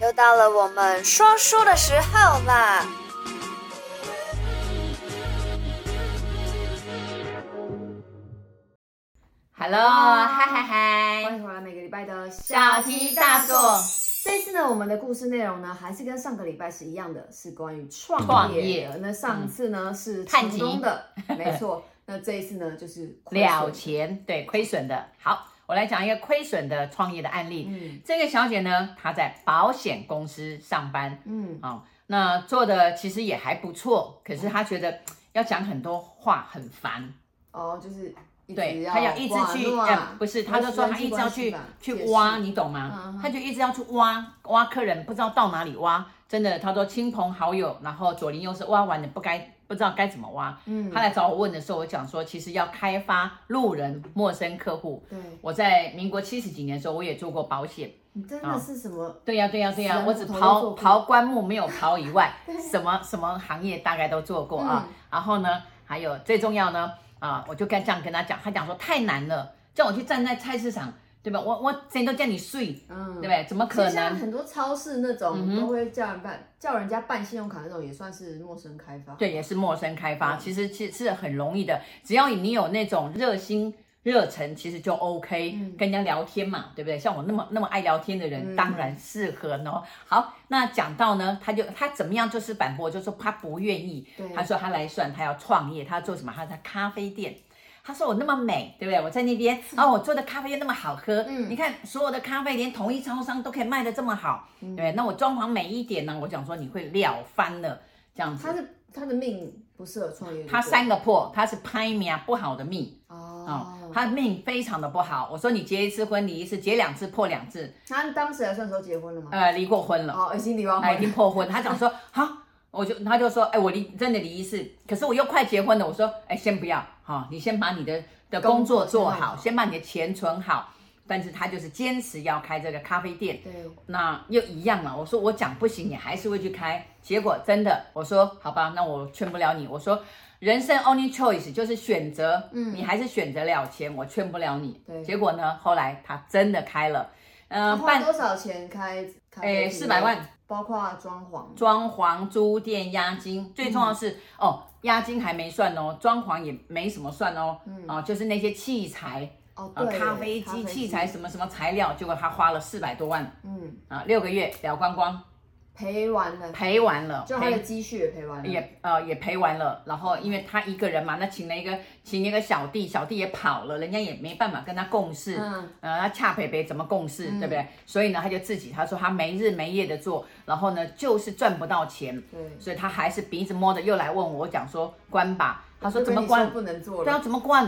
又到了我们说书的时候啦！Hello，嗨嗨嗨！欢迎回来每个礼拜的小题大做。这次呢，我们的故事内容呢，还是跟上个礼拜是一样的，是关于创业，创业。那上次呢、嗯、是成功的，没错。那这一次呢，就是了钱，对，亏损的。好。我来讲一个亏损的创业的案例。嗯，这个小姐呢，她在保险公司上班。嗯，啊、哦，那做的其实也还不错，可是她觉得要讲很多话很烦。哦，就是对，她要一直去，嗯、不是，她就说她一直要去去挖，你懂吗？她就一直要去挖挖客人，不知道到哪里挖。真的，她说亲朋好友，然后左邻右舍挖完了不该。不知道该怎么挖，嗯，他来找我问的时候，我讲说，其实要开发路人、陌生客户。对，我在民国七十几年的时候，我也做过保险。你真的是什么？对呀、啊，对呀、啊，对呀、啊，我只刨刨棺木，没有刨以外，什么什么行业大概都做过啊。嗯、然后呢，还有最重要呢，啊，我就该这样跟他讲，他讲说太难了，叫我去站在菜市场。对吧？我我谁都叫你睡，嗯，对不对？怎么可能？像很多超市那种都会叫人办、嗯，叫人家办信用卡那种，也算是陌生开发。对，也是陌生开发。其实其实是很容易的，只要你有那种热心热忱，其实就 OK、嗯。跟人家聊天嘛，对不对？像我那么那么爱聊天的人，嗯、当然适合呢。好，那讲到呢，他就他怎么样就是反驳，就说他不愿意。他说他来算，他要创业，他要做什么？他在咖啡店。他说我那么美，对不对？我在那边，然后我做的咖啡又那么好喝，嗯，你看所有的咖啡连同一超商都可以卖的这么好，嗯、对，那我装潢美一点呢？我讲说你会了翻了，这样子。他的他的命不适合创业。他三个破，他是拍命不好的命哦，哦，他的命非常的不好。我说你结一次婚离一次，结两次破两次。他当时还算时候结婚了吗？呃，离过婚了。哦，已经离完婚。他已经破婚。他讲说好，我就他就说，哎，我离真的离异是，可是我又快结婚了。我说，哎，先不要。好，你先把你的的工作做好，先把你的钱存好。但是他就是坚持要开这个咖啡店。对，那又一样了。我说我讲不行，你还是会去开。结果真的，我说好吧，那我劝不了你。我说人生 only choice 就是选择，嗯，你还是选择了钱，我劝不了你。对，结果呢，后来他真的开了，嗯、呃，花多少钱开？哎，四百万。包括装潢、装潢、租店、押金，最重要的是、嗯、哦，押金还没算哦，装潢也没什么算哦，嗯，哦，就是那些器材，哦，咖啡机。器材什么什么材料，结果他花了四百多万，嗯，啊，六个月了光光。赔完了，赔完了，就他的积蓄也赔完了，也呃也赔完了。然后因为他一个人嘛，那请了一个请了一个小弟，小弟也跑了，人家也没办法跟他共事，嗯，呃，他恰赔赔怎么共事，嗯，对不对？所以呢，他就自己他说他没日没夜的做，然后呢就是赚不到钱，对，所以他还是鼻子摸着又来问我，我讲说关吧，他说怎么关？不能做了，对啊，怎么关？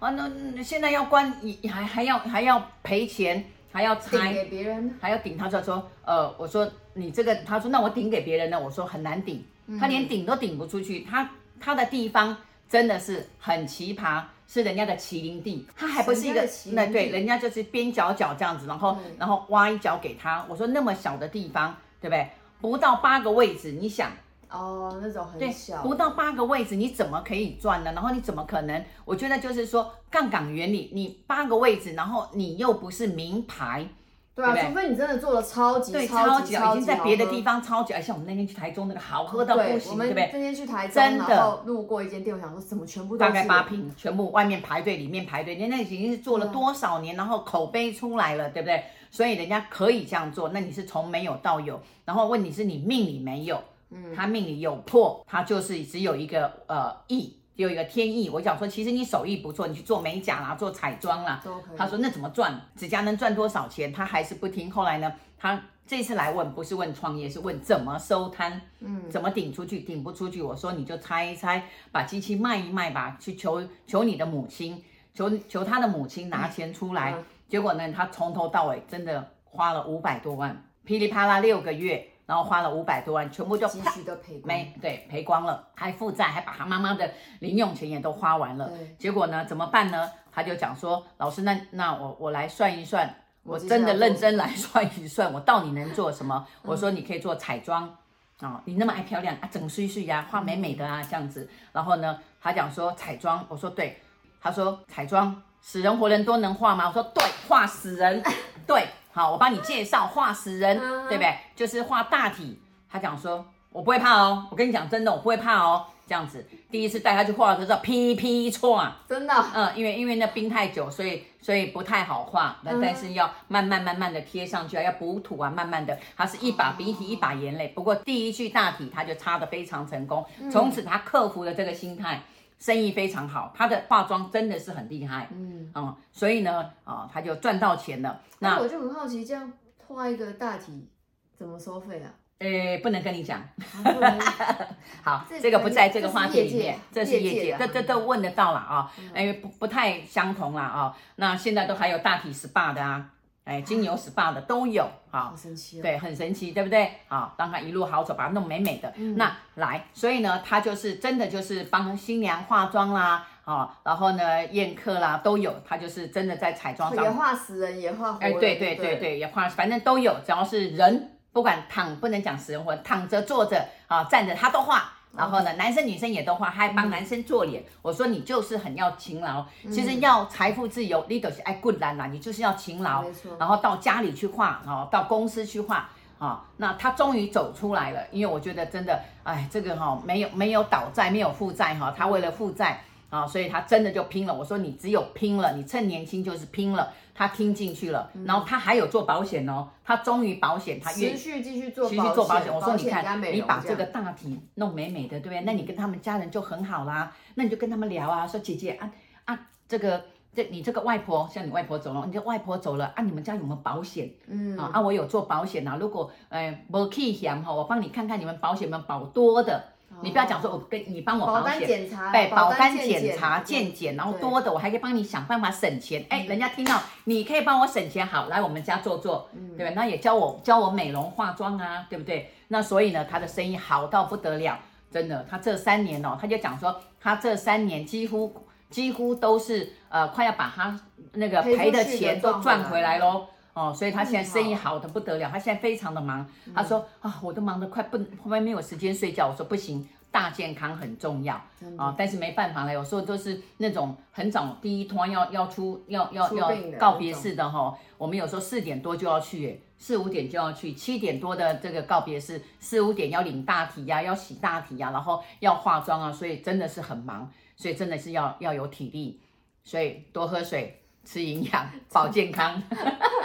啊，那现在要关，还还要还要赔钱。还要拆给别人，还要顶。他就说，呃，我说你这个，他说那我顶给别人呢？我说很难顶，他连顶都顶不出去。他他的地方真的是很奇葩，是人家的麒麟地，他还不是一个那对，人家就是边角角这样子，然后然后挖一角给他。我说那么小的地方，对不对？不到八个位置，你想？哦，那种很小，不到八个位置，你怎么可以赚呢？然后你怎么可能？我觉得就是说杠杆原理，你八个位置，然后你又不是名牌，对啊，除非你真的做了超级，对，超级，已经在别的地方超级，而且我们那天去台中那个好喝到不行，对不对？我们那天去台中，真的，然后路过一间店，我想说怎么全部都大概八瓶，全部外面排队，里面排队，人家那已经是做了多少年，然后口碑出来了，对不对？所以人家可以这样做，那你是从没有到有，然后问题是你命里没有。嗯，他命里有破，他就是只有一个呃意，只有一个天意。我讲说，其实你手艺不错，你去做美甲啦，做彩妆啦，都可以。他说那怎么赚？指甲能赚多少钱？他还是不听。后来呢，他这次来问，不是问创业，是问怎么收摊，嗯，怎么顶出去？顶不出去，我说你就拆一拆，把机器卖一卖吧，去求求你的母亲，求求他的母亲拿钱出来。嗯，结果呢，他从头到尾真的花了五百多万，噼里啪啦六个月。然后花了五百多万，全部就积蓄都赔光，没对赔光了，还负债，还把他妈妈的零用钱也都花完了。结果呢，怎么办呢？他就讲说，老师，那那我我来算一算，我真的认真来算一算，我到底能做什么？我说你可以做彩妆啊、哦，你那么爱漂亮啊，整碎碎呀，画美美的啊，这样子。然后呢，他讲说彩妆，我说对，他说彩妆死人活人都能画吗？我说对，画死人，对。好，我帮你介绍画死人，对不对？就是画大体。他讲说，我不会怕哦，我跟你讲真的，我不会怕哦。这样子，第一次带他去画的时候，噼噼错，真的，嗯，因为因为那冰太久，所以所以不太好画，但但是要慢慢慢慢的贴上去啊，要补土啊，慢慢的，他是一把鼻涕一把眼泪。不过第一句大体他就擦的非常成功，从此他克服了这个心态，生意非常好，他的化妆真的是很厉害，嗯嗯，所以呢，啊，他就赚到钱了。那我就很好奇，这样画一个大体怎么收费啊？诶，不能跟你讲。好，这个不在这个话题里面，这是业界，这这都问得到了啊。哎，不不太相同了啊。那现在都还有大体 SPA 的啊，哎，金牛 SPA 的都有。好神奇。对，很神奇，对不对？好，让他一路好走，把它弄美美的。那来，所以呢，他就是真的就是帮新娘化妆啦，啊，然后呢宴客啦都有，他就是真的在彩妆上。也画死人，也画活人。哎，对对对对，也画，反正都有，只要是人。不管躺不能讲死人活，躺着坐着啊站着他都画，然后呢，男生女生也都画，还帮男生做脸。我说你就是很要勤劳，其实要财富自由，你都是爱困难啦，你就是要勤劳，然后到家里去画，哦，到公司去画，啊，那他终于走出来了，因为我觉得真的，哎，这个哈没有没有倒债，没有负债哈，他为了负债啊，所以他真的就拼了。我说你只有拼了，你趁年轻就是拼了。他听进去了，然后他还有做保险哦，他终于保险，他愿意持续继续做，继续做保险。我说你看，你把这个大体弄美美的，对不对？那你跟他们家人就很好啦，那你就跟他们聊啊，说姐姐啊啊，这个这你这个外婆，像你外婆走了，你这外婆走了啊，你们家有没有保险？嗯啊，啊我有做保险啊，如果呃没去险哈，我帮你看看你们保险有没有保多的。你不要讲说，我跟你帮我保险，对，保单检查、健检，然后多的我还可以帮你想办法省钱。哎，人家听到你可以帮我省钱，好，来我们家做做，对吧？那也教我教我美容化妆啊，对不对？那所以呢，他的生意好到不得了，真的。他这三年哦，他就讲说，他这三年几乎几乎都是呃，快要把他那个赔的钱都赚回来喽。哦，所以他现在生意好的不得了，他现在非常的忙。他说啊，我都忙得快不，后面没有时间睡觉。我说不行，大健康很重要啊。但是没办法了，有时候都是那种很早第一团要要出要要要告别式的哈。我们有时候四点多就要去，四五点就要去，七点多的这个告别式，四五点要领大体呀，要洗大体呀，然后要化妆啊，所以真的是很忙，所以真的是要要有体力，所以多喝水。吃营养，保健康。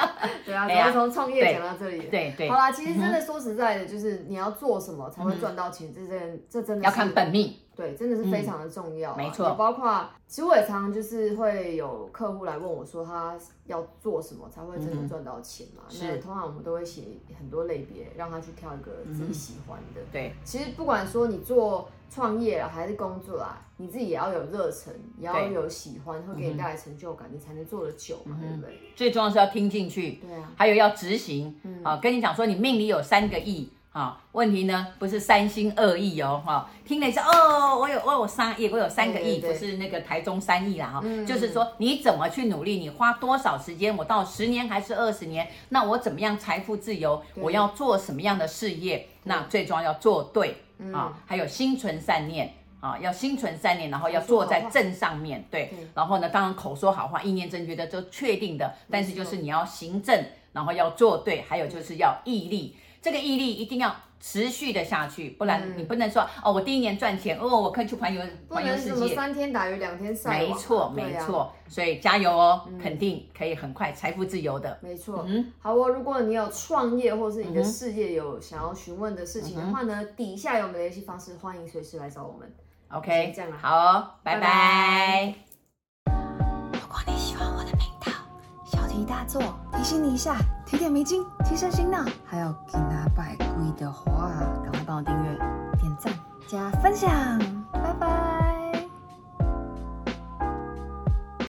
对啊，怎么从创业讲到这里。对对，对。好啦，其实真的说实在的，就是你要做什么才会赚到钱，这真这真的要看本命。对，真的是非常的重要。没错。包括，其实我也常常就是会有客户来问我说，他要做什么才会真的赚到钱嘛？那通常我们都会写很多类别，让他去挑一个自己喜欢的。对。其实不管说你做创业啊，还是工作啊，你自己也要有热忱，也要有喜欢，会给你带来成就感，你才能做得久嘛，对不对？最重要是要听进去。对啊。还有要执行。嗯。啊，跟你讲说，你命里有三个亿。好，问题呢不是三心二意哦，哈，听了一下哦，我有我有三亿，我有三个亿，不是那个台中三亿啦，哈，就是说你怎么去努力，你花多少时间，我到十年还是二十年，那我怎么样财富自由，我要做什么样的事业，那最重要要做对啊，还有心存善念啊，要心存善念，然后要坐在正上面，对，然后呢，当然口说好话，意念正确的就确定的，但是就是你要行正，然后要做对，还有就是要毅力。这个毅力一定要持续的下去，不然你不能说、嗯、哦，我第一年赚钱哦，我可以去环游环游世界。不能什么三天打鱼两天晒网。没错，没错、啊，所以加油哦，嗯、肯定可以很快财富自由的。没错，嗯，好哦。如果你有创业或是你的事业有想要询问的事情的话呢，嗯、底下有我们的联系方式，欢迎随时来找我们。OK，这样好哦，拜拜。拜拜。如果你喜欢我的频道，小题大做，提醒你一下，提点迷津，提升心脑，还有给拿百贵的话，赶快帮我订阅、点赞、加分享。